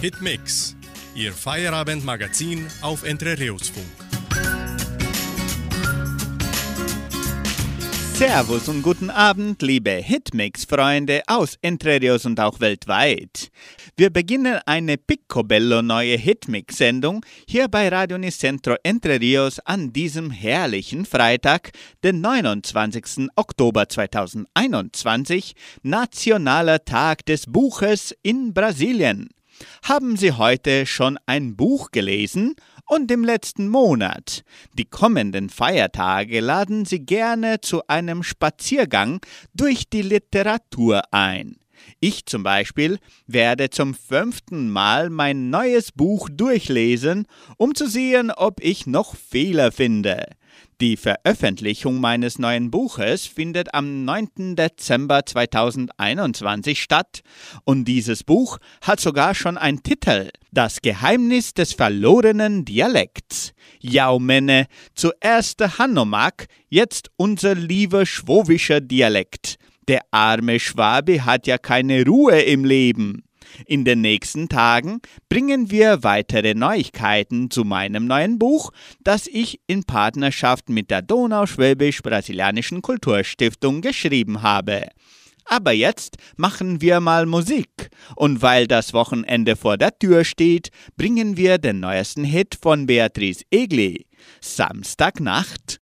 Hitmix, Ihr Feierabendmagazin auf Entrerios-Funk. Servus und guten Abend, liebe Hitmix-Freunde aus Entrerios und auch weltweit. Wir beginnen eine picobello neue Hitmix-Sendung hier bei Radio Nicentro Entre Rios an diesem herrlichen Freitag, den 29. Oktober 2021, Nationaler Tag des Buches in Brasilien. Haben Sie heute schon ein Buch gelesen? Und im letzten Monat. Die kommenden Feiertage laden Sie gerne zu einem Spaziergang durch die Literatur ein. Ich zum Beispiel werde zum fünften Mal mein neues Buch durchlesen, um zu sehen, ob ich noch Fehler finde. Die Veröffentlichung meines neuen Buches findet am 9. Dezember 2021 statt und dieses Buch hat sogar schon einen Titel. Das Geheimnis des verlorenen Dialekts. Jaumenne, zuerst der Hanomag, jetzt unser lieber schwowischer Dialekt. Der arme Schwabe hat ja keine Ruhe im Leben. In den nächsten Tagen bringen wir weitere Neuigkeiten zu meinem neuen Buch, das ich in Partnerschaft mit der Donauschwäbisch-Brasilianischen Kulturstiftung geschrieben habe. Aber jetzt machen wir mal Musik. Und weil das Wochenende vor der Tür steht, bringen wir den neuesten Hit von Beatrice Egli. Samstagnacht.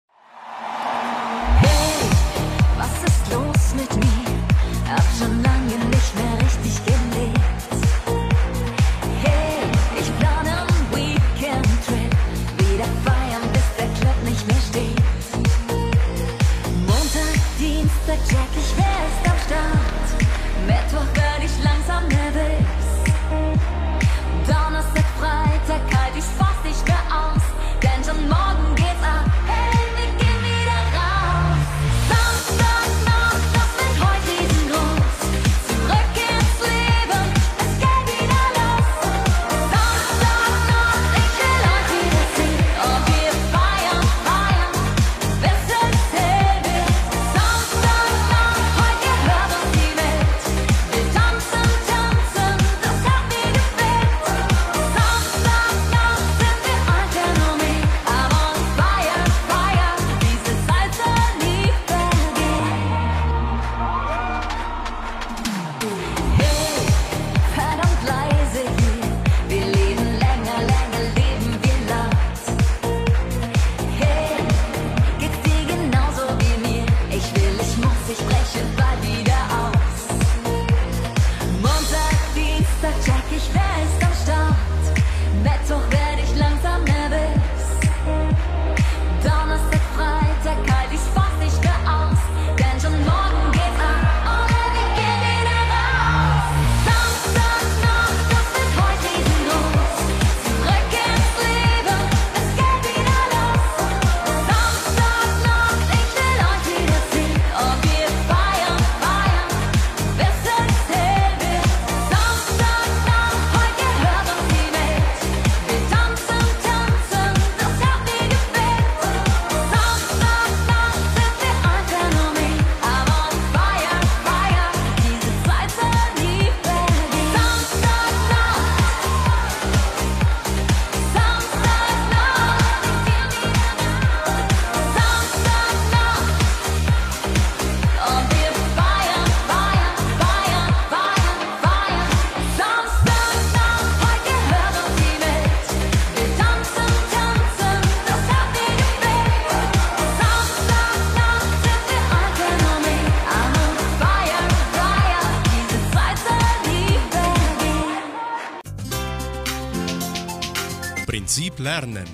Lernen.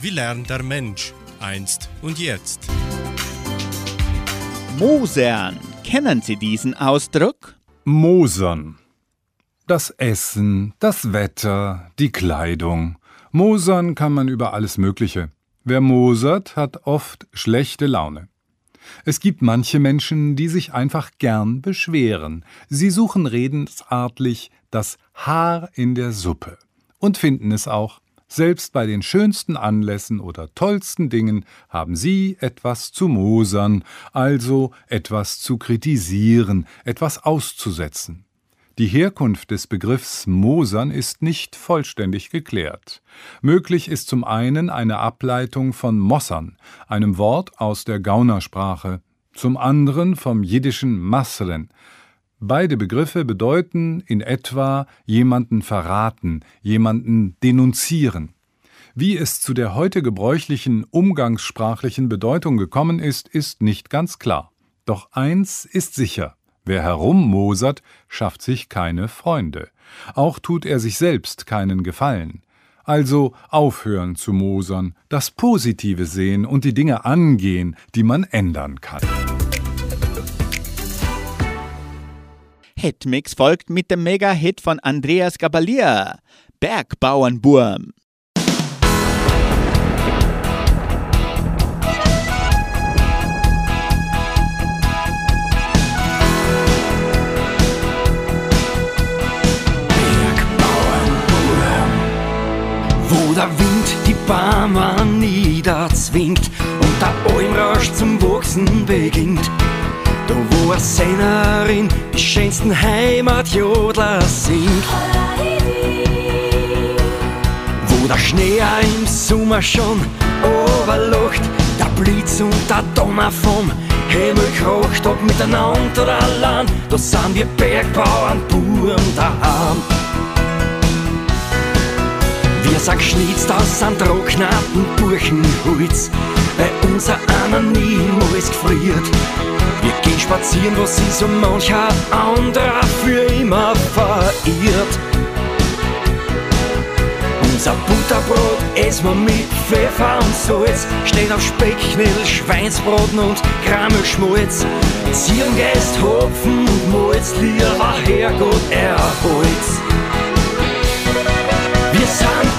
Wie lernt der Mensch einst und jetzt? Mosern. Kennen Sie diesen Ausdruck? Mosern. Das Essen, das Wetter, die Kleidung. Mosern kann man über alles Mögliche. Wer mosert, hat oft schlechte Laune. Es gibt manche Menschen, die sich einfach gern beschweren. Sie suchen redensartlich das Haar in der Suppe und finden es auch. Selbst bei den schönsten Anlässen oder tollsten Dingen haben Sie etwas zu mosern, also etwas zu kritisieren, etwas auszusetzen. Die Herkunft des Begriffs Mosern ist nicht vollständig geklärt. Möglich ist zum einen eine Ableitung von Mossern, einem Wort aus der Gaunersprache, zum anderen vom jiddischen Masren. Beide Begriffe bedeuten in etwa jemanden verraten, jemanden denunzieren. Wie es zu der heute gebräuchlichen umgangssprachlichen Bedeutung gekommen ist, ist nicht ganz klar. Doch eins ist sicher. Wer herummosert, schafft sich keine Freunde. Auch tut er sich selbst keinen Gefallen. Also aufhören zu mosern, das Positive sehen und die Dinge angehen, die man ändern kann. Hitmix folgt mit dem Mega-Hit von Andreas Gabalier, Bergbauernburm. Wo der Wind die Bäume niederzwingt und der Almrausch zum Wachsen beginnt. Da wo eine Sängerin die schönsten Heimatjodler singt. Wo der Schnee im Sommer schon overlacht, der Blitz und der Donner vom Himmel kracht, ob miteinander oder allein, da sind wir Bergbauern, Buren daheim. Wir sind geschnitzt aus einem trockneten Buchenholz, weil unser einer niemals gefriert. Wir gehen spazieren, wo sie so mancher anderer für immer verirrt. Unser Butterbrot essen wir mit Pfeffer und Salz, steht auf Specknädel, Schweinsbraten und Krammelschmalz. Zirngest, Hopfen und Malz, lieber Herrgott, erholt's. Wir sind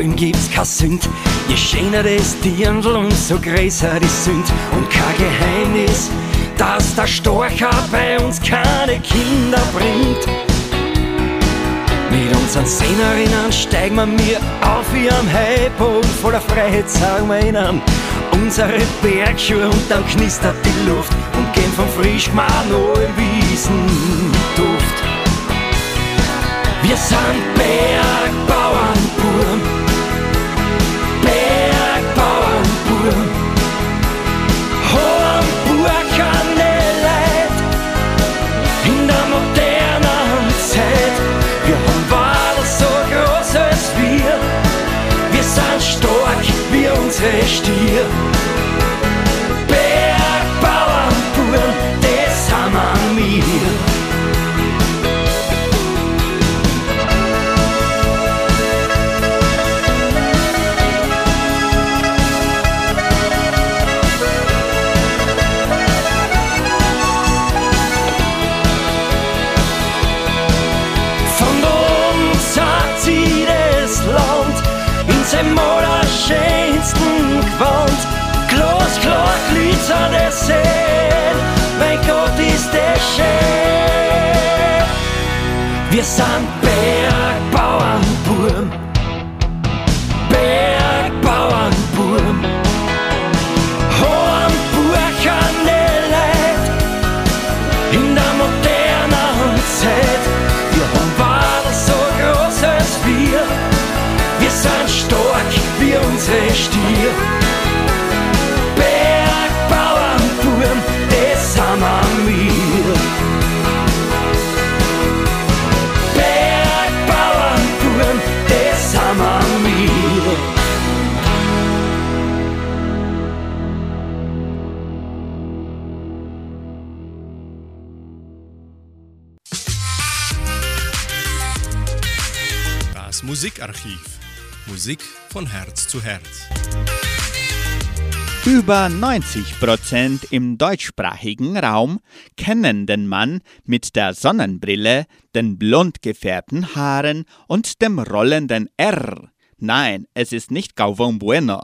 Alm gibt's kein Sünd. Je schöner das Dirndl, umso größer die Sünd. Und kein Geheimnis, dass der Storcher bei uns keine Kinder bringt. Mit unseren Sängerinnen steigen wir mir auf wie am Heiboden voller Freiheit, sagen wir ihnen. Unsere Bergschuhe und dann knistert die Luft und gehen vom frisch gemahlten Wiesenduft. Wir sind Bergbauernburm, wie unsere Wir sind Musikarchiv. Musik von Herz zu Herz. Über 90 Prozent im deutschsprachigen Raum kennen den Mann mit der Sonnenbrille, den blond gefärbten Haaren und dem rollenden R. Nein, es ist nicht Galvão Bueno.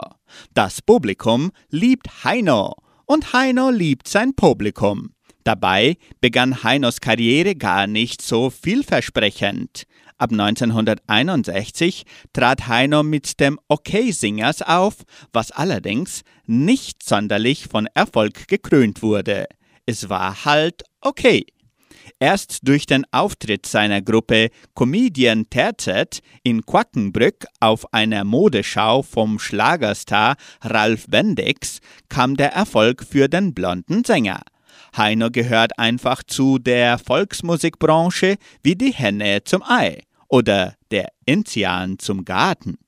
Das Publikum liebt Heino und Heino liebt sein Publikum. Dabei begann Heinos Karriere gar nicht so vielversprechend. Ab 1961 trat Heino mit dem OK Singers auf, was allerdings nicht sonderlich von Erfolg gekrönt wurde. Es war halt okay. Erst durch den Auftritt seiner Gruppe Comedian Terzet in Quackenbrück auf einer Modeschau vom Schlagerstar Ralf Bendix kam der Erfolg für den blonden Sänger. Heino gehört einfach zu der Volksmusikbranche wie die Henne zum Ei oder der Enzian zum Garten.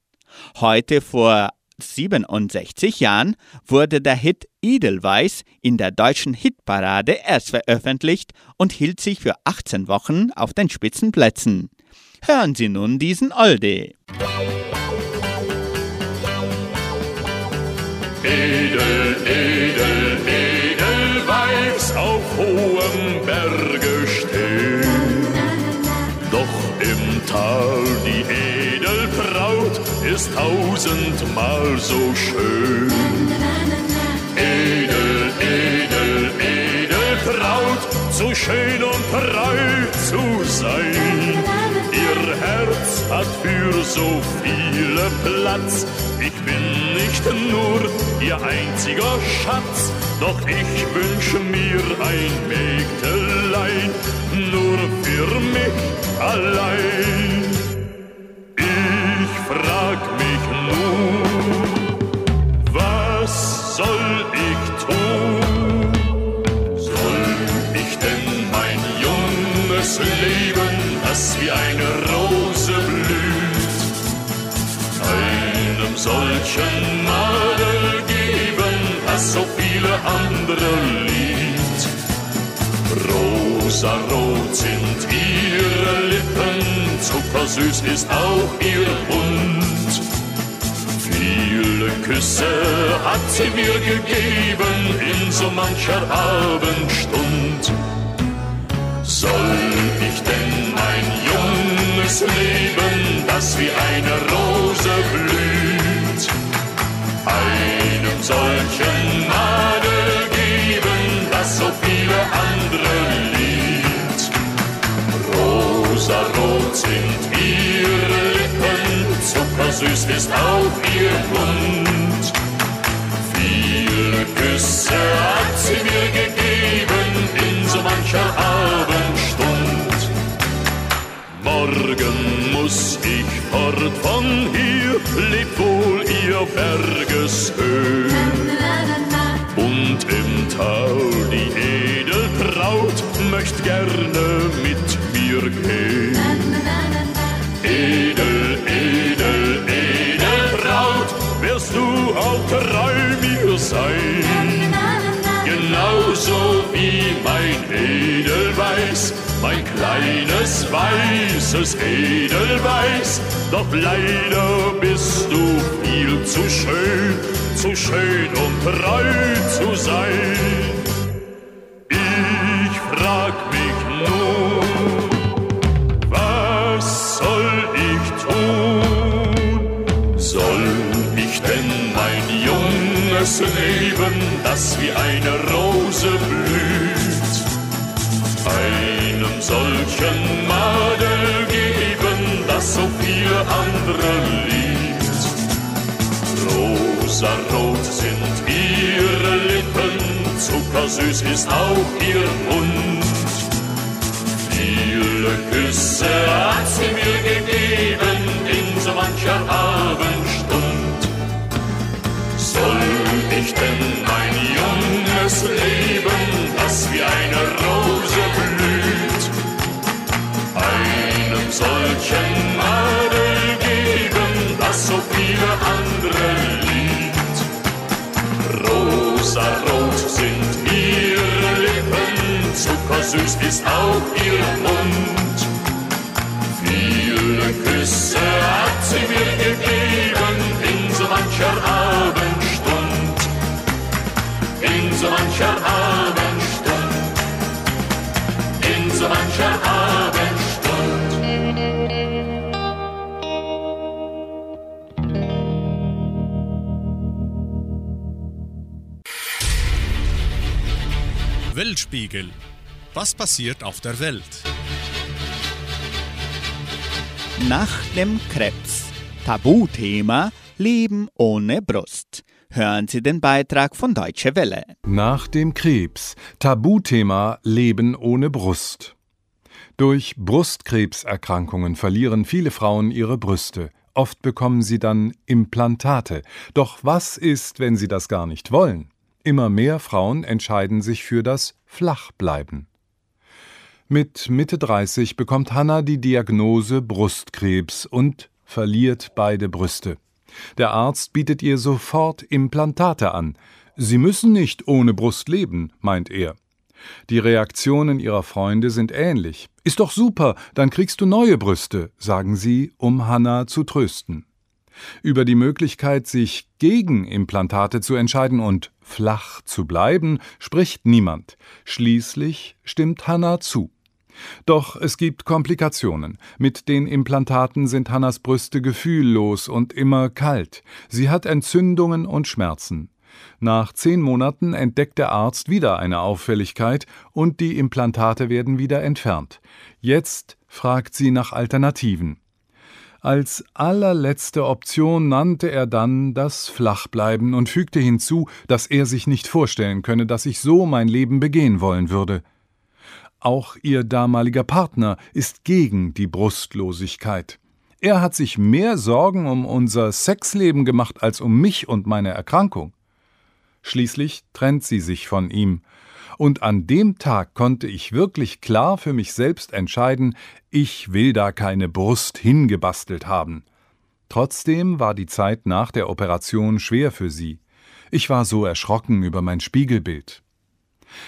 Heute vor 67 Jahren wurde der Hit Edelweiß in der deutschen Hitparade erst veröffentlicht und hielt sich für 18 Wochen auf den Spitzenplätzen. Hören Sie nun diesen Oldie. Edel, edel, ist tausendmal so schön. Edel, edel, Edelbraut, so schön und treu zu sein. Ihr Herz hat für so viele Platz. Ich bin nicht nur ihr einziger Schatz, doch ich wünsche mir ein Mägdelein, nur für mich allein. Ich frag mich nun, was soll ich tun? Soll ich denn mein junges Leben, das wie eine Rose blüht, einem solchen Madel geben, das so viele andere liebt? Rosarot sind ihre Lippen, zuckersüß ist auch ihr Mund. Viele Küsse hat sie mir gegeben in so mancher Abendstund. Soll ich denn mein junges Leben, das wie eine Rose blüht, einem solchen Madel Rosarot sind ihre Lippen, zuckersüß ist auch ihr Mund. Viele Küsse hat sie mir gegeben in so mancher Abendstund. Morgen muss ich fort von hier, lebt wohl ihr Bergeshöh. Und im Tal die Edelbraut möcht gerne mit mir gehen. Edel, edel, Edelbraut, wirst du auch treu mir sein. Genauso wie mein Edelweiß, mein kleines weißes Edelweiß. Doch leider bist du viel zu schön, zu schön, um treu zu sein. Frag mich nun, was soll ich tun? Soll ich denn mein junges Leben, das wie eine Rose blüht, einem solchen Madel geben, das so viele andere liebt? Rosarot sind ihre Lippen, zuckersüß ist auch ihr Mund. Viele Küsse hat sie mir gegeben in so mancher Abendstund. Soll ich denn mein junges Leben, das wie eine zuckersüß ist auch ihr Mund. Viele Küsse hat sie mir gegeben in so mancher Abendstund. so mancher Abendstund, in so mancher Abendstund. Weltspiegel. Was passiert auf der Welt? Nach dem Krebs. Tabuthema Leben ohne Brust. Hören Sie den Beitrag von Deutsche Welle. Nach dem Krebs. Tabuthema Leben ohne Brust. Durch Brustkrebserkrankungen verlieren viele Frauen ihre Brüste. Oft bekommen sie dann Implantate. Doch was ist, wenn sie das gar nicht wollen? Immer mehr Frauen entscheiden sich für das Flachbleiben. Mit Mitte 30 bekommt Hanna die Diagnose Brustkrebs und verliert beide Brüste. Der Arzt bietet ihr sofort Implantate an. Sie müssen nicht ohne Brust leben, meint er. Die Reaktionen ihrer Freunde sind ähnlich. Ist doch super, dann kriegst du neue Brüste, sagen sie, um Hanna zu trösten. Über die Möglichkeit, sich gegen Implantate zu entscheiden und flach zu bleiben, spricht niemand. Schließlich stimmt Hanna zu. Doch es gibt Komplikationen. Mit den Implantaten sind Hannas Brüste gefühllos und immer kalt. Sie hat Entzündungen und Schmerzen. Nach zehn Monaten entdeckt der Arzt wieder eine Auffälligkeit und die Implantate werden wieder entfernt. Jetzt fragt sie nach Alternativen. Als allerletzte Option nannte er dann das Flachbleiben und fügte hinzu, dass er sich nicht vorstellen könne, dass ich so mein Leben begehen wollen würde. Auch ihr damaliger Partner ist gegen die Brustlosigkeit. Er hat sich mehr Sorgen um unser Sexleben gemacht als um mich und meine Erkrankung. Schließlich trennt sie sich von ihm, und an dem Tag konnte ich wirklich klar für mich selbst entscheiden, ich will da keine Brust hingebastelt haben. Trotzdem war die Zeit nach der Operation schwer für sie. Ich war so erschrocken über mein Spiegelbild.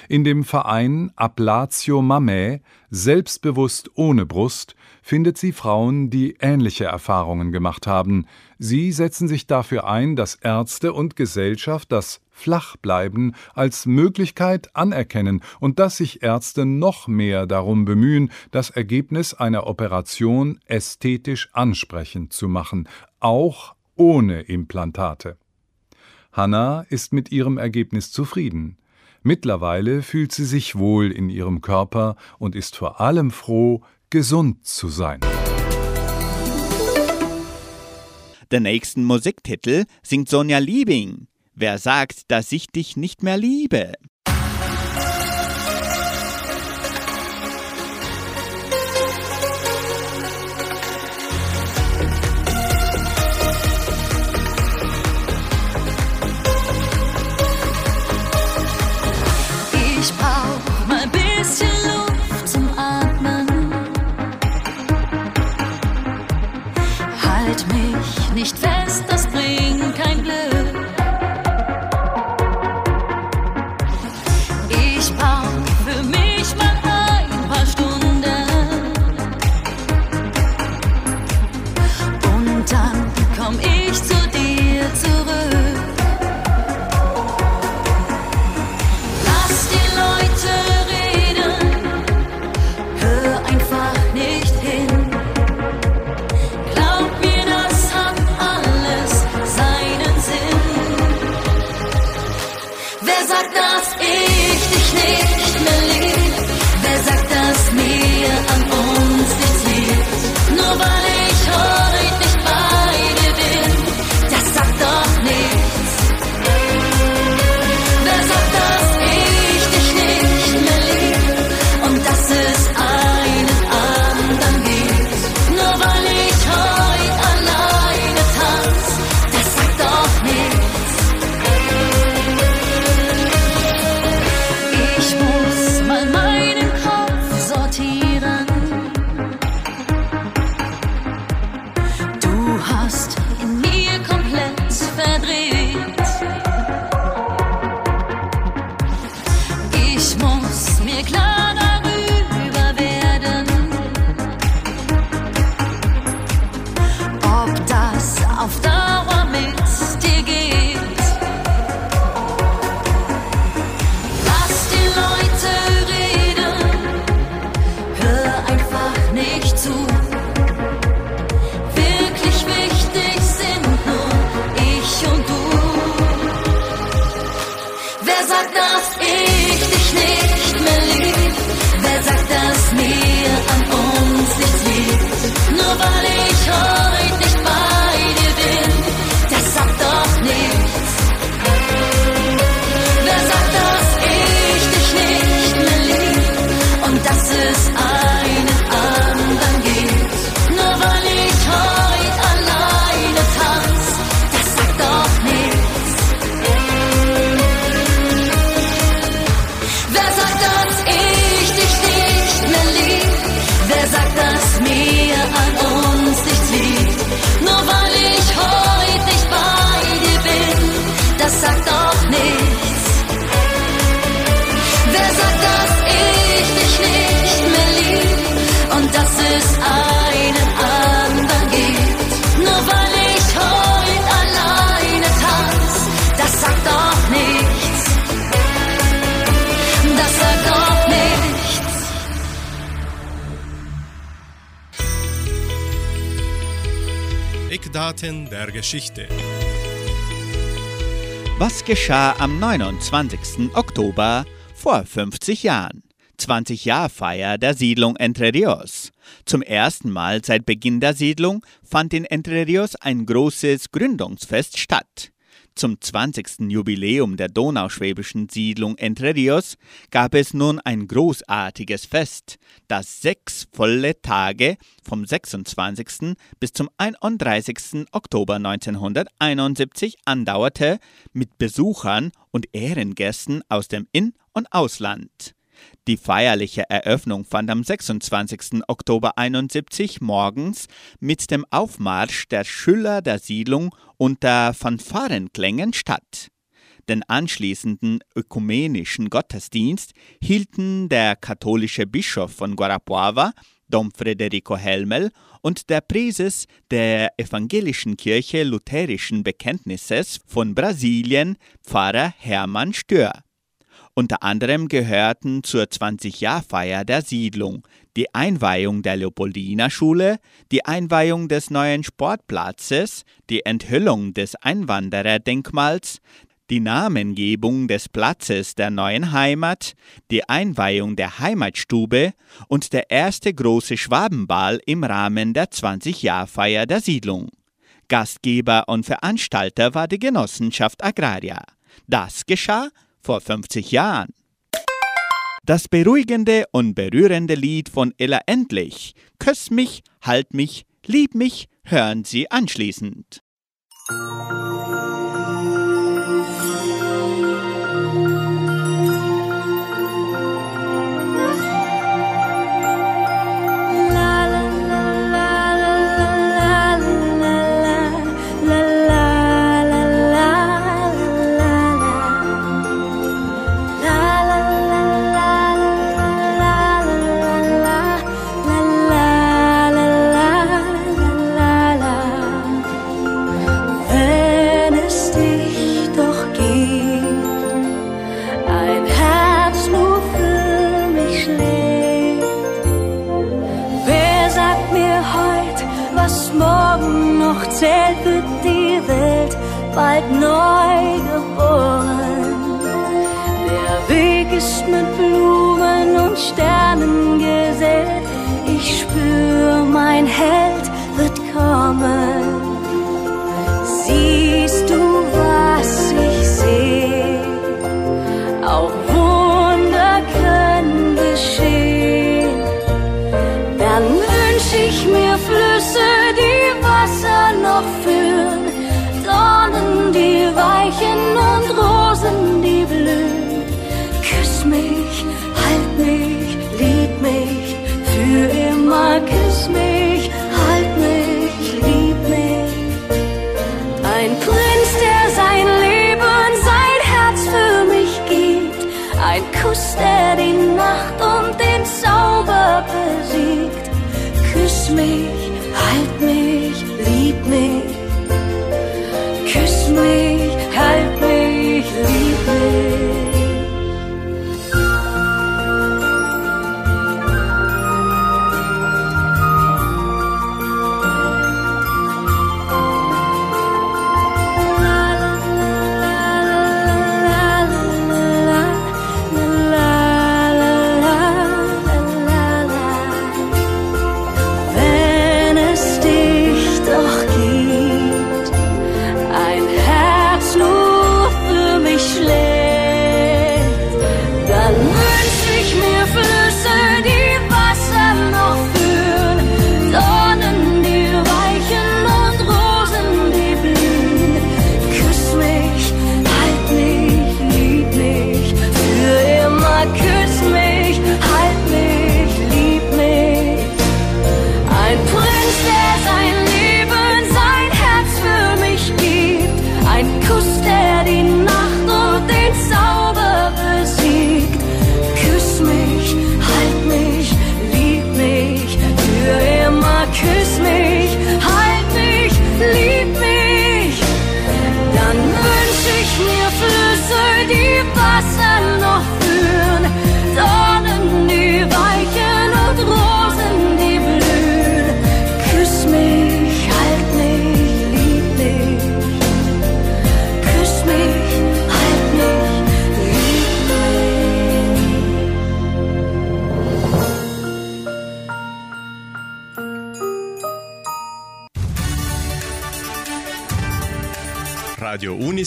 In dem Verein Ablatio Mamae, selbstbewusst ohne Brust, findet sie Frauen, die ähnliche Erfahrungen gemacht haben. Sie setzen sich dafür ein, dass Ärzte und Gesellschaft das Flachbleiben als Möglichkeit anerkennen und dass sich Ärzte noch mehr darum bemühen, das Ergebnis einer Operation ästhetisch ansprechend zu machen, auch ohne Implantate. Hannah ist mit ihrem Ergebnis zufrieden. Mittlerweile fühlt sie sich wohl in ihrem Körper und ist vor allem froh, gesund zu sein. Den nächsten Musiktitel singt Sonja Liebing. Wer sagt, dass ich dich nicht mehr liebe? Eckdaten der Geschichte. Was geschah am 29. Oktober vor 50 Jahren? 20 Jahr Feier der Siedlung Entre Rios. Zum ersten Mal seit Beginn der Siedlung fand in Entre Rios ein großes Gründungsfest statt. Zum 20. Jubiläum der donauschwäbischen Siedlung Entre Rios gab es nun ein großartiges Fest, das sechs volle Tage vom 26. bis zum 31. Oktober 1971 andauerte mit Besuchern und Ehrengästen aus dem In- und Ausland. Die feierliche Eröffnung fand am 26. Oktober 71 morgens mit dem Aufmarsch der Schüler der Siedlung unter Fanfarenklängen statt. Den anschließenden ökumenischen Gottesdienst hielten der katholische Bischof von Guarapuava, Dom Federico Helmel, und der Präses der evangelischen Kirche lutherischen Bekenntnisses von Brasilien, Pfarrer Hermann Stör. Unter anderem gehörten zur 20-Jahr-Feier der Siedlung die Einweihung der Leopoldina-Schule, die Einweihung des neuen Sportplatzes, die Enthüllung des Einwandererdenkmals, die Namengebung des Platzes der neuen Heimat, die Einweihung der Heimatstube und der erste große Schwabenball im Rahmen der 20-Jahr-Feier der Siedlung. Gastgeber und Veranstalter war die Genossenschaft Agraria. Das geschah vor 50 Jahren. Das beruhigende und berührende Lied von Ella Endlich, Küss mich, halt mich, lieb mich, hören Sie anschließend. Welt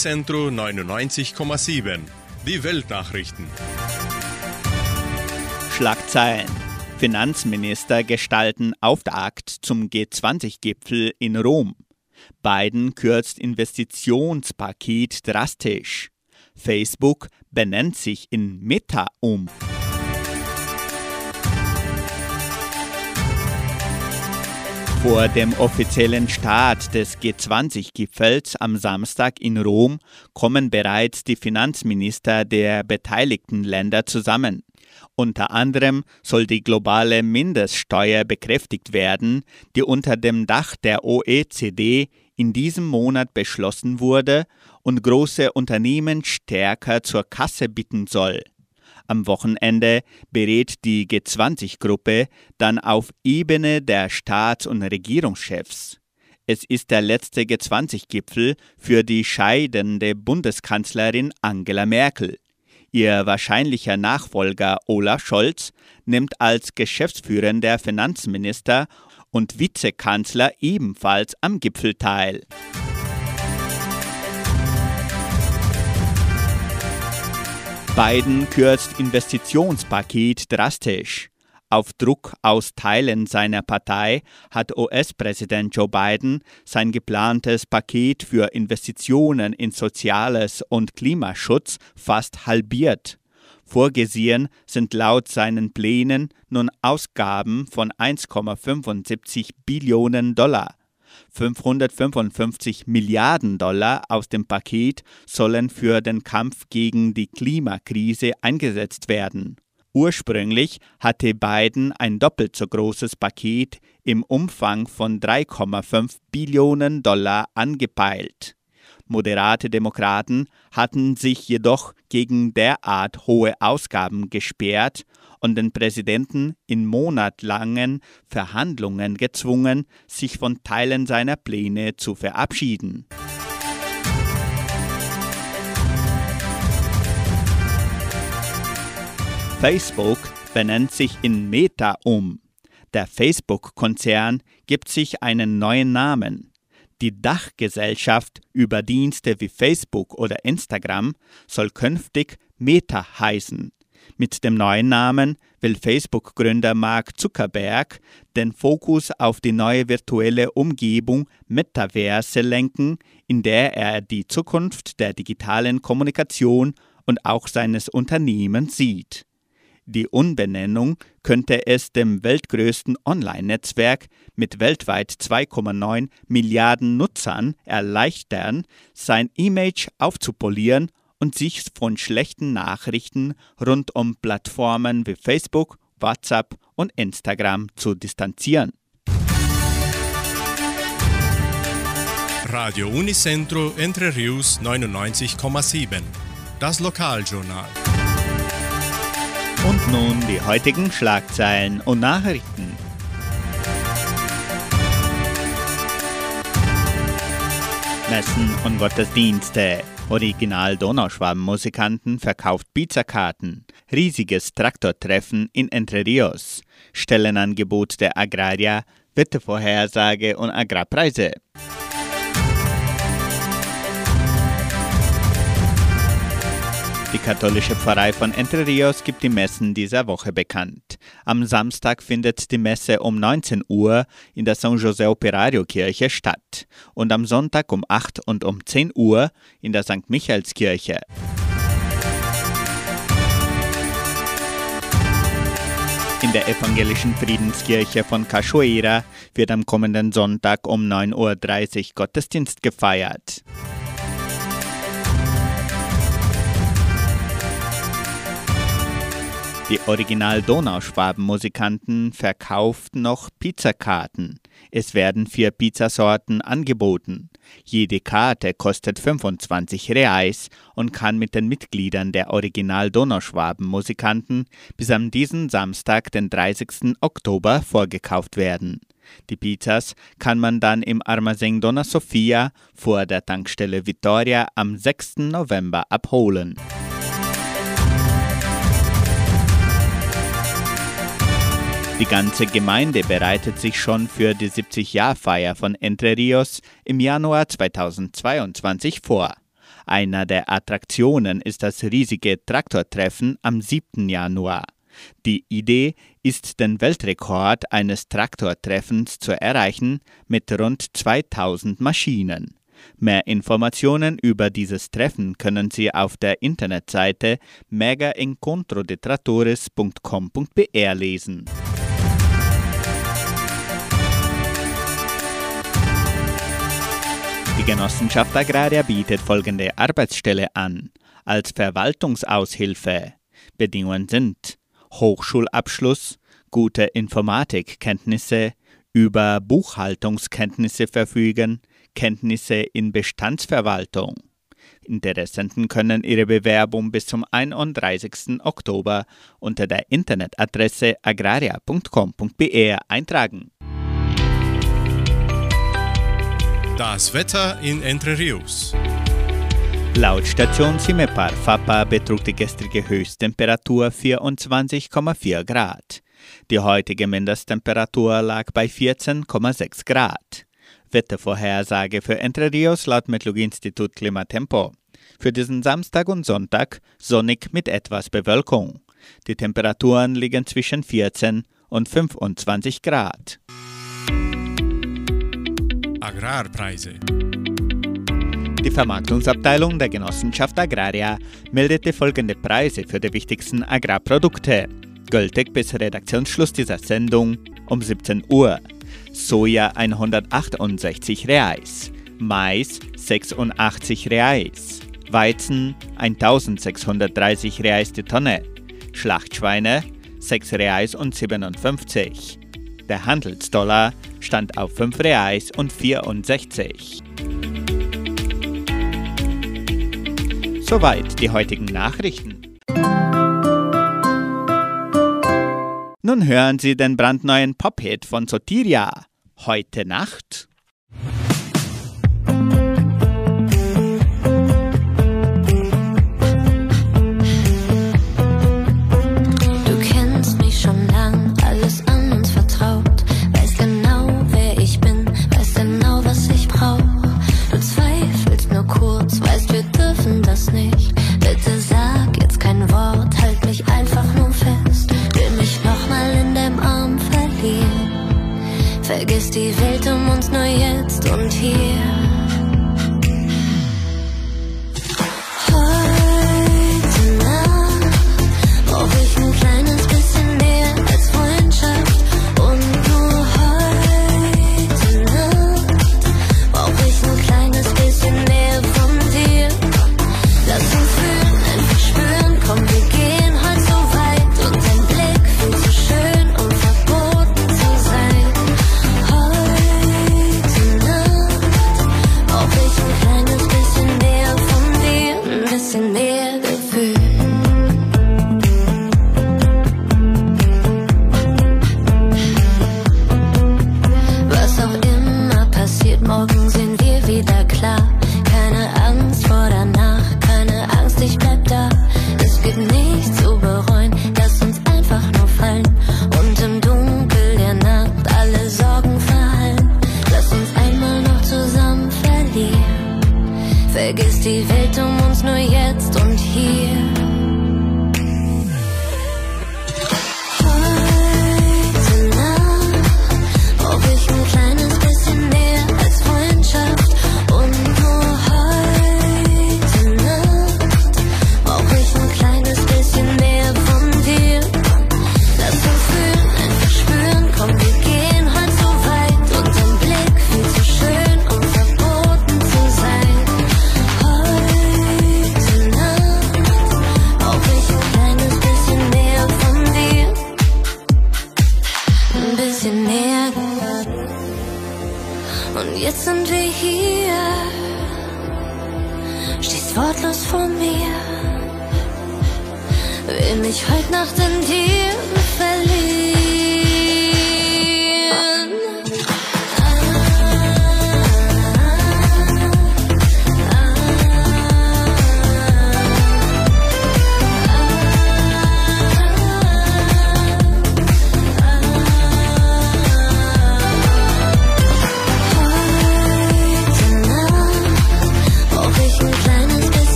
Radio Unicentro 99,7. Die Weltnachrichten. Schlagzeilen. Finanzminister gestalten Auftakt zum G20-Gipfel in Rom. Biden kürzt Investitionspaket drastisch. Facebook benennt sich in Meta um. Vor dem offiziellen Start des G20-Gipfels am Samstag in Rom kommen bereits die Finanzminister der beteiligten Länder zusammen. Unter anderem soll die globale Mindeststeuer bekräftigt werden, die unter dem Dach der OECD in diesem Monat beschlossen wurde und große Unternehmen stärker zur Kasse bitten soll. Am Wochenende berät die G20-Gruppe dann auf Ebene der Staats- und Regierungschefs. Es ist der letzte G20-Gipfel für die scheidende Bundeskanzlerin Angela Merkel. Ihr wahrscheinlicher Nachfolger Olaf Scholz nimmt als geschäftsführender Finanzminister und Vizekanzler ebenfalls am Gipfel teil. Biden kürzt Investitionspaket drastisch. Auf Druck aus Teilen seiner Partei hat US-Präsident Joe Biden sein geplantes Paket für Investitionen in Soziales und Klimaschutz fast halbiert. Vorgesehen sind laut seinen Plänen nun Ausgaben von 1,75 Billionen Dollar. 555 Milliarden Dollar aus dem Paket sollen für den Kampf gegen die Klimakrise eingesetzt werden. Ursprünglich hatte Biden ein doppelt so großes Paket im Umfang von 3,5 Billionen Dollar angepeilt. Moderate Demokraten hatten sich jedoch gegen derart hohe Ausgaben gesperrt und den Präsidenten in monatelangen Verhandlungen gezwungen, sich von Teilen seiner Pläne zu verabschieden. Facebook benennt sich in Meta um. Der Facebook-Konzern gibt sich einen neuen Namen. Die Dachgesellschaft über Dienste wie Facebook oder Instagram soll künftig Meta heißen. Mit dem neuen Namen will Facebook-Gründer Mark Zuckerberg den Fokus auf die neue virtuelle Umgebung Metaverse lenken, in der er die Zukunft der digitalen Kommunikation und auch seines Unternehmens sieht. Die Umbenennung könnte es dem weltgrößten Online-Netzwerk mit weltweit 2,9 Milliarden Nutzern erleichtern, sein Image aufzupolieren und sich von schlechten Nachrichten rund um Plattformen wie Facebook, WhatsApp und Instagram zu distanzieren. Radio Unicentro Entre Rius 99,7. Das Lokaljournal. Und nun die heutigen Schlagzeilen und Nachrichten. Messen und Gottesdienste. Original Donauschwaben-Musikanten verkauft Pizzakarten. Riesiges Traktortreffen in Entre Rios. Stellenangebot der Agraria, Wettervorhersage und Agrarpreise. Die katholische Pfarrei von Entre Rios gibt die Messen dieser Woche bekannt. Am Samstag findet die Messe um 19 Uhr in der San José Operario Kirche statt und am Sonntag um 8 und um 10 Uhr in der St. Michaelskirche. In der evangelischen Friedenskirche von Cachoeira wird am kommenden Sonntag um 9.30 Uhr Gottesdienst gefeiert. Die Original Donauschwaben-Musikanten verkauft noch Pizzakarten. Es werden vier Pizzasorten angeboten. Jede Karte kostet 25 Reais und kann mit den Mitgliedern der Original Donauschwaben-Musikanten bis am diesen Samstag, den 30. Oktober, vorgekauft werden. Die Pizzas kann man dann im Armazém Dona Sofia vor der Tankstelle Vittoria am 6. November abholen. Die ganze Gemeinde bereitet sich schon für die 70-Jahr-Feier von Entre Rios im Januar 2022 vor. Einer der Attraktionen ist das riesige Traktortreffen am 7. Januar. Die Idee ist, den Weltrekord eines Traktortreffens zu erreichen mit rund 2000 Maschinen. Mehr Informationen über dieses Treffen können Sie auf der Internetseite megaencontrodetratores.com.br lesen. Die Genossenschaft Agraria bietet folgende Arbeitsstelle an. Als Verwaltungsaushilfe. Bedingungen sind Hochschulabschluss, gute Informatikkenntnisse, über Buchhaltungskenntnisse verfügen, Kenntnisse in Bestandsverwaltung. Interessenten können ihre Bewerbung bis zum 31. Oktober unter der Internetadresse agraria.com.br eintragen. Das Wetter in Entre Rios. Laut Station Simepar Fapa betrug die gestrige Höchsttemperatur 24,4 Grad. Die heutige Mindesttemperatur lag bei 14,6 Grad. Wettervorhersage für Entre Rios laut Metlog-Institut Klimatempo. Für diesen Samstag und Sonntag sonnig mit etwas Bewölkung. Die Temperaturen liegen zwischen 14 und 25 Grad. Agrarpreise. Die Vermarktungsabteilung der Genossenschaft Agraria meldete folgende Preise für die wichtigsten Agrarprodukte. Gültig bis Redaktionsschluss dieser Sendung um 17 Uhr. Soja 168 Reais, Mais 86 Reais, Weizen 1630 Reais die Tonne, Schlachtschweine 6 Reais und 57. Der Handelsdollar stand auf 5 Reais und 64. Soweit die heutigen Nachrichten. Nun hören Sie den brandneuen Pop-Hit von Sotiria. Heute Nacht. Vergiss die Welt um uns nur jetzt und hier.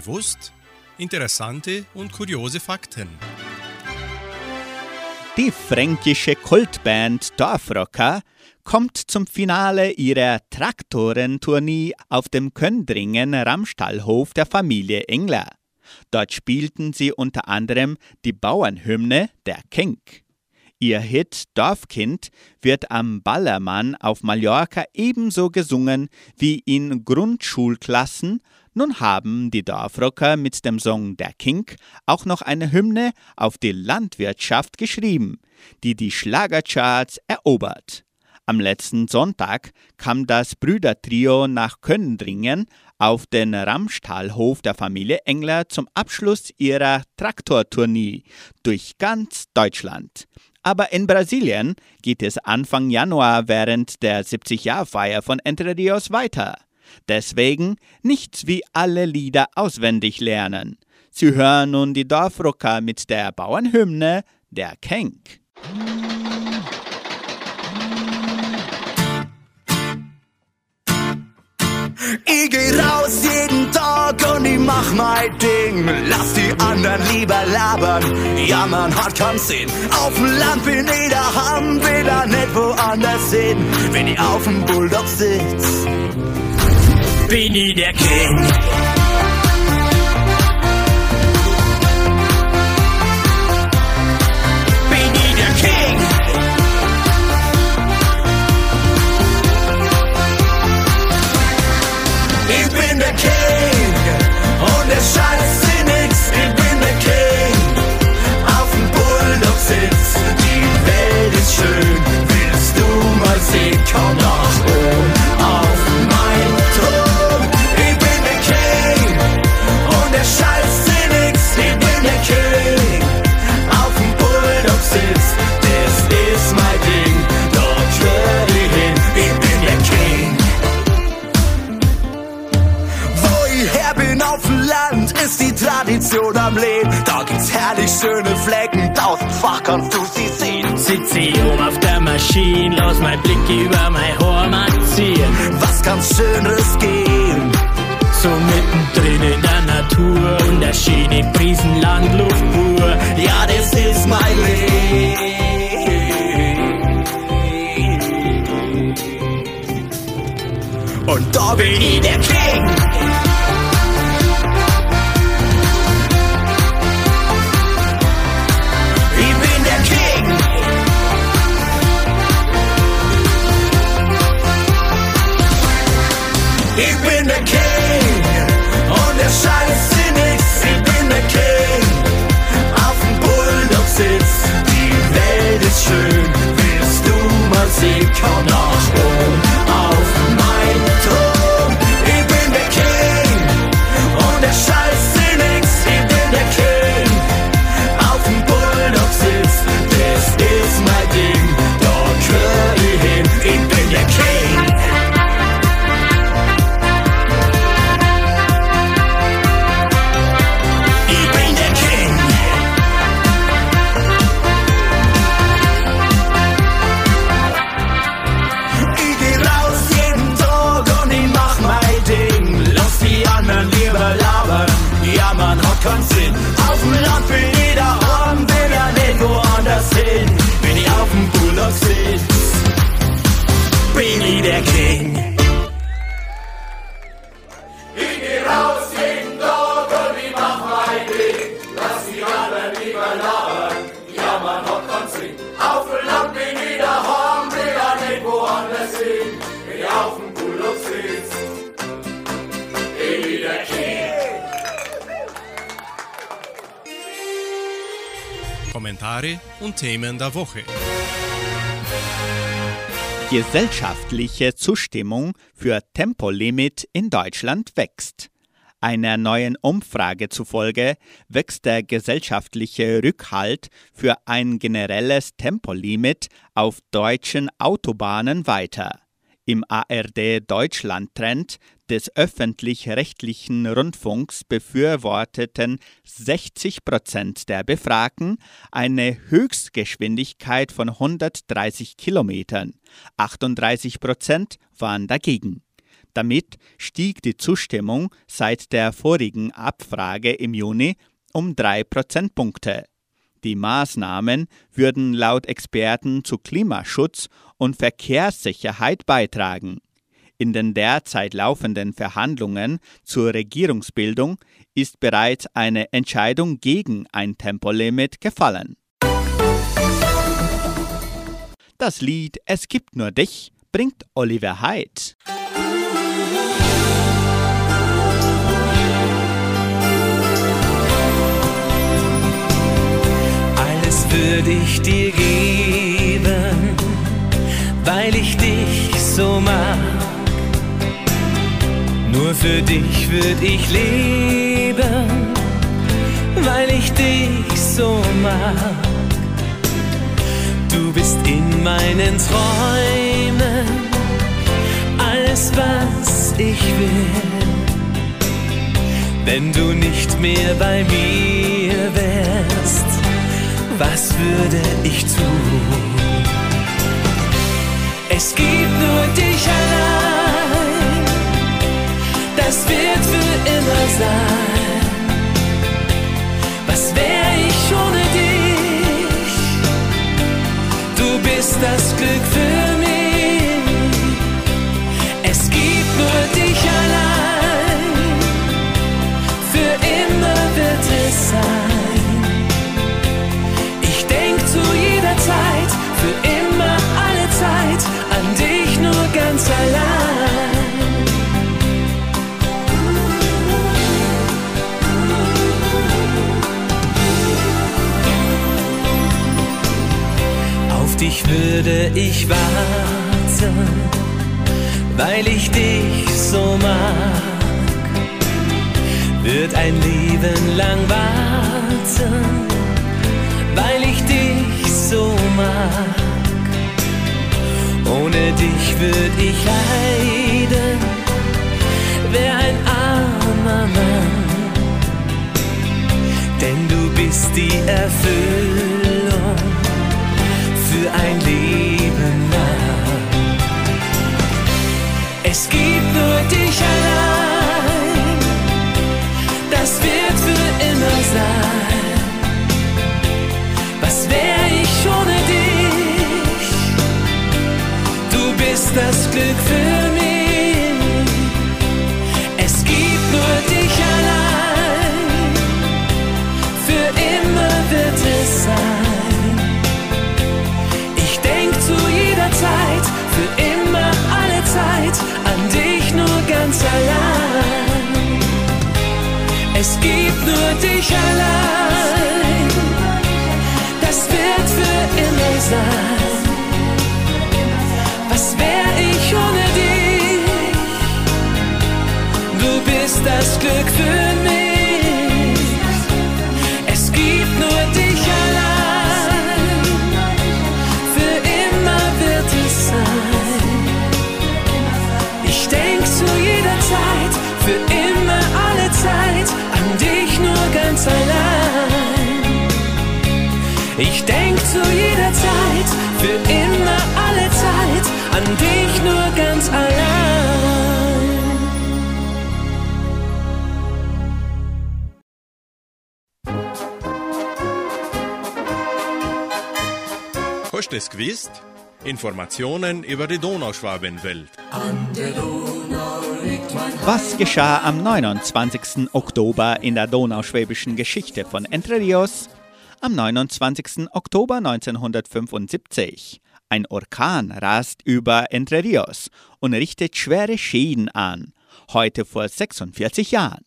Schon gewusst? Interessante und kuriose Fakten. Die fränkische Kultband Dorfrocker kommt zum Finale ihrer Traktorentournee auf dem Köndringen Ramstallhof der Familie Engler. Dort spielten sie unter anderem die Bauernhymne Der Kink. Ihr Hit Dorfkind wird am Ballermann auf Mallorca ebenso gesungen wie in Grundschulklassen. Nun haben die Dorfrocker mit dem Song Der Kink auch noch eine Hymne auf die Landwirtschaft geschrieben, die die Schlagercharts erobert. Am letzten Sonntag kam das Brüdertrio nach Köndringen auf den Ramstallhof der Familie Engler zum Abschluss ihrer Traktortournee durch ganz Deutschland. Aber in Brasilien geht es Anfang Januar während der 70-Jahr-Feier von Entre Rios weiter. Deswegen nichts wie alle Lieder auswendig lernen. Sie hören nun die Dorfrocker mit der Bauernhymne Der Kenk. Ich geh raus jeden Tag und ich mach mein Ding. Lass die anderen lieber labern. Ja, man hat keinen Sinn. Auf dem Land bin ich daheim, will da nicht woanders hin. Wenn ich auf dem Bulldog sitz, bin ich der King. Bin ich der King. Ich bin der King und der Scheiß sie nix. Ich bin der King auf dem Bulldog sitz. Die Welt ist schön, willst du mal sehen? Komm nach die Tradition am Leben. Da gibt's herrlich schöne Flecken, tausendfach kannst du sie sehen. Sitz ich oben auf der Maschine, lass mein Blick über mein Horn ziehen. Was kann's Schöneres gehen? So mittendrin in der Natur und der Brisenland Luft pur. Ja, das ist mein Leben. Und da bin ich der King. Mal und Themen der Woche. Gesellschaftliche Zustimmung für Tempolimit in Deutschland wächst. Einer neuen Umfrage zufolge wächst der gesellschaftliche Rückhalt für ein generelles Tempolimit auf deutschen Autobahnen weiter. Im ARD Deutschland-Trend des öffentlich-rechtlichen Rundfunks befürworteten 60 Prozent der Befragten eine Höchstgeschwindigkeit von 130 Kilometern. 38 Prozent waren dagegen. Damit stieg die Zustimmung seit der vorigen Abfrage im Juni um drei Prozentpunkte. Die Maßnahmen würden laut Experten zu Klimaschutz und Verkehrssicherheit beitragen. In den derzeit laufenden Verhandlungen zur Regierungsbildung ist bereits eine Entscheidung gegen ein Tempolimit gefallen. Das Lied Es gibt nur dich bringt Oliver Haidt. Würde ich dir geben, weil ich dich so mag. Nur für dich würde ich leben, weil ich dich so mag. Du bist in meinen Träumen alles, was ich will. Wenn du nicht mehr bei mir was würde ich tun? Es gibt nur dich allein, das wird für immer sein. Was wär ich ohne dich? Du bist das Glück für würde ich warten, weil ich dich so mag. Wird ein Leben lang warten, weil ich dich so mag. Ohne dich würd ich leiden, wär ein armer Mann. Denn du bist die Erfüllung ein Leben lang. Es gibt nur dich allein, das wird für immer sein. Was wär ich ohne dich? Du bist das Glück für mich. Nur dich allein, das wird für immer sein. Gewusst? Informationen über die Donauschwabenwelt. Was geschah am 29. Oktober in der donauschwäbischen Geschichte von Entre Rios? Am 29. Oktober 1975. Ein Orkan rast über Entre Rios und richtet schwere Schäden an. Heute vor 46 Jahren.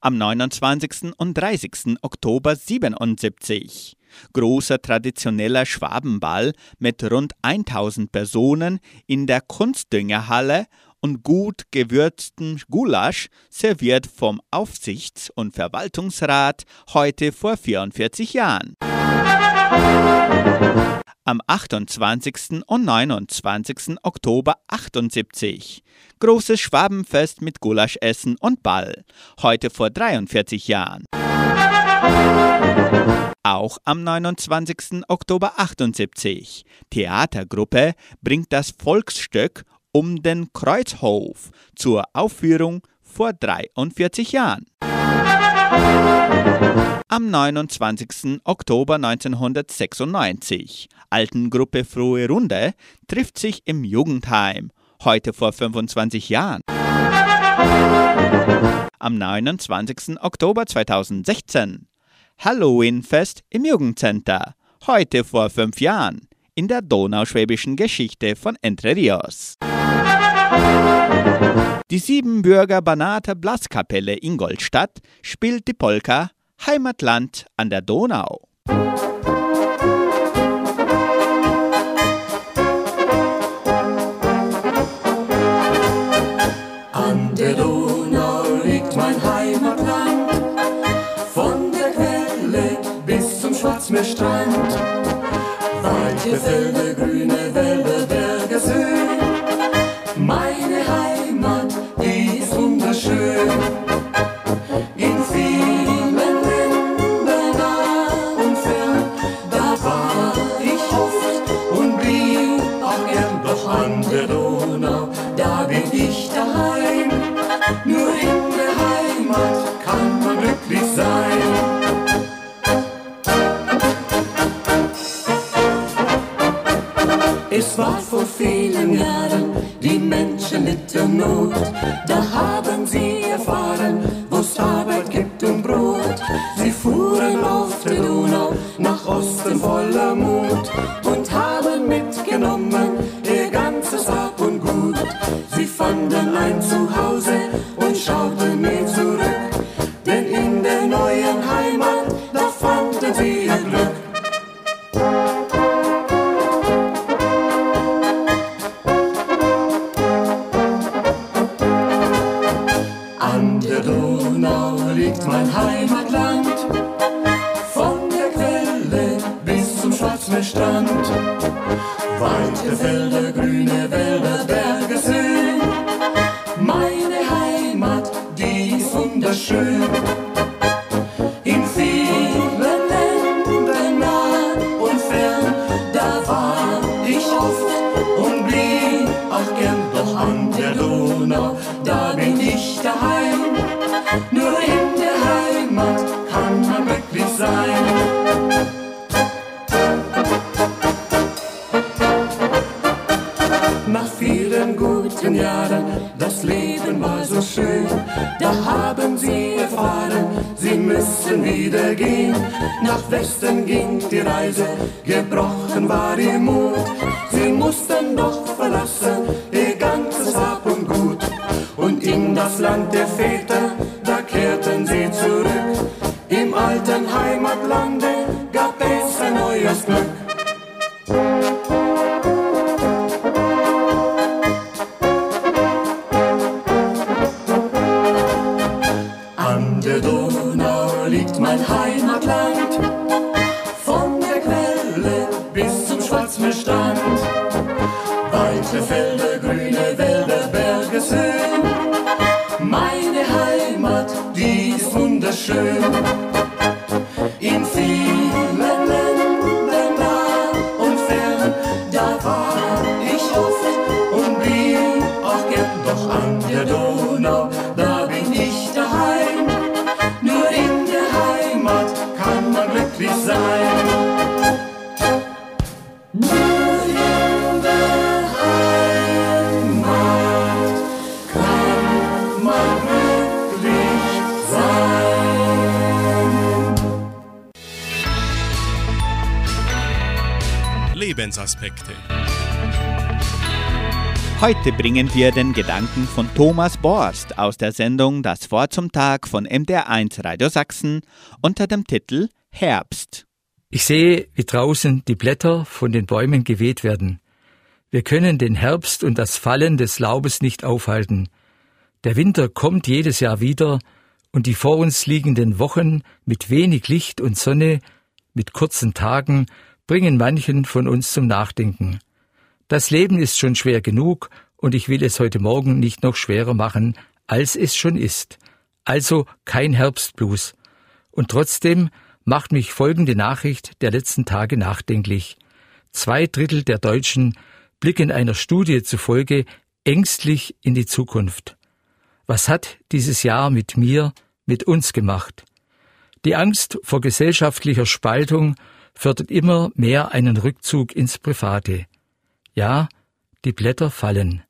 Am 29. und 30. Oktober 77. Großer traditioneller Schwabenball mit rund 1000 Personen in der Kunstdüngerhalle und gut gewürzten Gulasch serviert vom Aufsichts- und Verwaltungsrat heute vor 44 Jahren. Am 28. und 29. Oktober 78. Großes Schwabenfest mit Gulaschessen und Ball. Heute vor 43 Jahren. Auch am 29. Oktober 78. Theatergruppe bringt das Volksstück um den Kreuzhof zur Aufführung vor 43 Jahren. Am 29. Oktober 1996. Altengruppe Frohe Runde trifft sich im Jugendheim, heute vor 25 Jahren. Am 29. Oktober 2016. Halloweenfest im Jugendcenter, heute vor fünf Jahren, in der donauschwäbischen Geschichte von Entre Rios. Die Siebenbürger Banater Blaskapelle Ingolstadt spielt die Polka Heimatland an der Donau. Zum Schwarzmeerstrand. Weite Felder, grüne Litten Not. Da haben sie erfahren, wo's Arbeit gibt und Brot. Sie fuhren auf der Donau nach Osten voller Mut und haben mitgenommen ihr ganzes Hab und Gut. Sie fanden ein Zuhause wunderschön. In Heute bringen wir den Gedanken von Thomas Borst aus der Sendung Das Wort zum Tag von MDR1 Radio Sachsen unter dem Titel Herbst. Ich sehe, wie draußen die Blätter von den Bäumen geweht werden. Wir können den Herbst und das Fallen des Laubes nicht aufhalten. Der Winter kommt jedes Jahr wieder, und die vor uns liegenden Wochen mit wenig Licht und Sonne, mit kurzen Tagen, bringen manchen von uns zum Nachdenken. Das Leben ist schon schwer genug, und ich will es heute Morgen nicht noch schwerer machen, als es schon ist. Also kein Herbstblues. Und trotzdem macht mich folgende Nachricht der letzten Tage nachdenklich. Zwei Drittel der Deutschen blicken einer Studie zufolge ängstlich in die Zukunft. Was hat dieses Jahr mit mir, mit uns gemacht? Die Angst vor gesellschaftlicher Spaltung fördert immer mehr einen Rückzug ins Private. Ja, die Blätter fallen.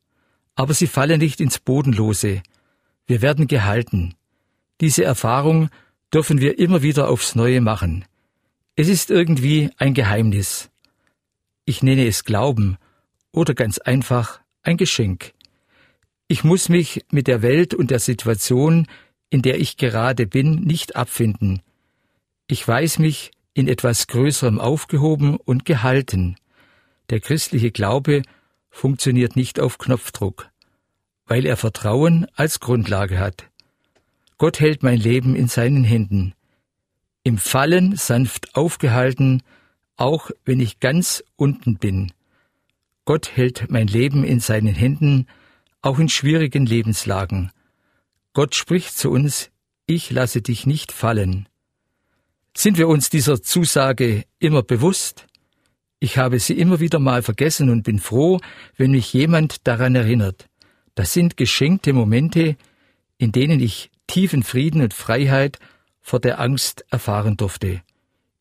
Aber sie fallen nicht ins Bodenlose. Wir werden gehalten. Diese Erfahrung dürfen wir immer wieder aufs Neue machen. Es ist irgendwie ein Geheimnis. Ich nenne es Glauben oder ganz einfach ein Geschenk. Ich muss mich mit der Welt und der Situation, in der ich gerade bin, nicht abfinden. Ich weiß mich in etwas Größerem aufgehoben und gehalten. Der christliche Glaube funktioniert nicht auf Knopfdruck, weil er Vertrauen als Grundlage hat. Gott hält mein Leben in seinen Händen. Im Fallen sanft aufgehalten, auch wenn ich ganz unten bin. Gott hält mein Leben in seinen Händen, auch in schwierigen Lebenslagen. Gott spricht zu uns, ich lasse dich nicht fallen. Sind wir uns dieser Zusage immer bewusst? Ich habe sie immer wieder mal vergessen und bin froh, wenn mich jemand daran erinnert. Das sind geschenkte Momente, in denen ich tiefen Frieden und Freiheit vor der Angst erfahren durfte.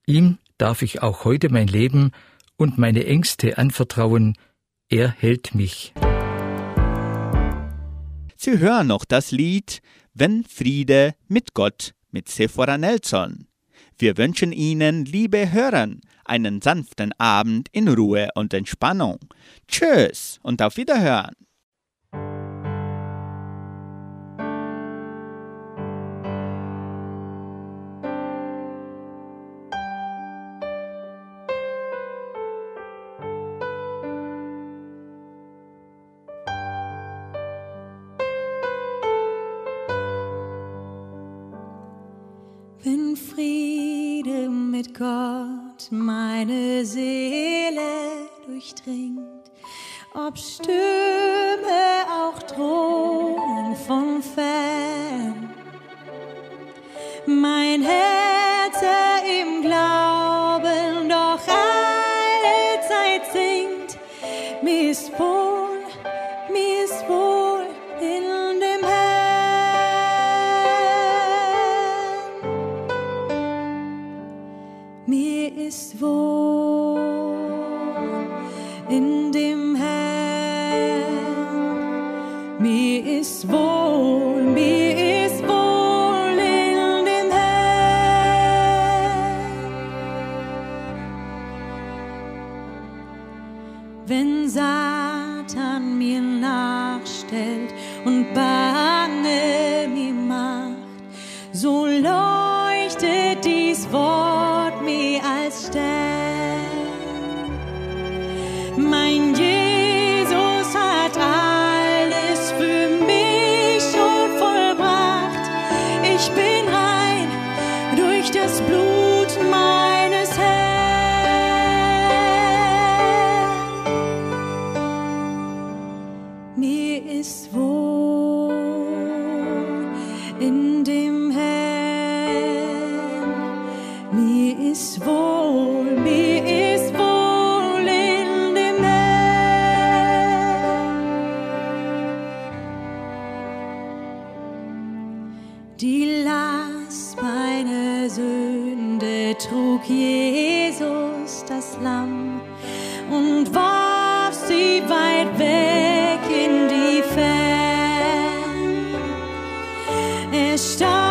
Ihm darf ich auch heute mein Leben und meine Ängste anvertrauen. Er hält mich. Sie hören noch das Lied Wenn Friede mit Gott mit Sephora Nelson. Wir wünschen Ihnen, liebe Hörer, einen sanften Abend in Ruhe und Entspannung. Tschüss und auf Wiederhören. Ob Stürme auch drohen von fern, Er starb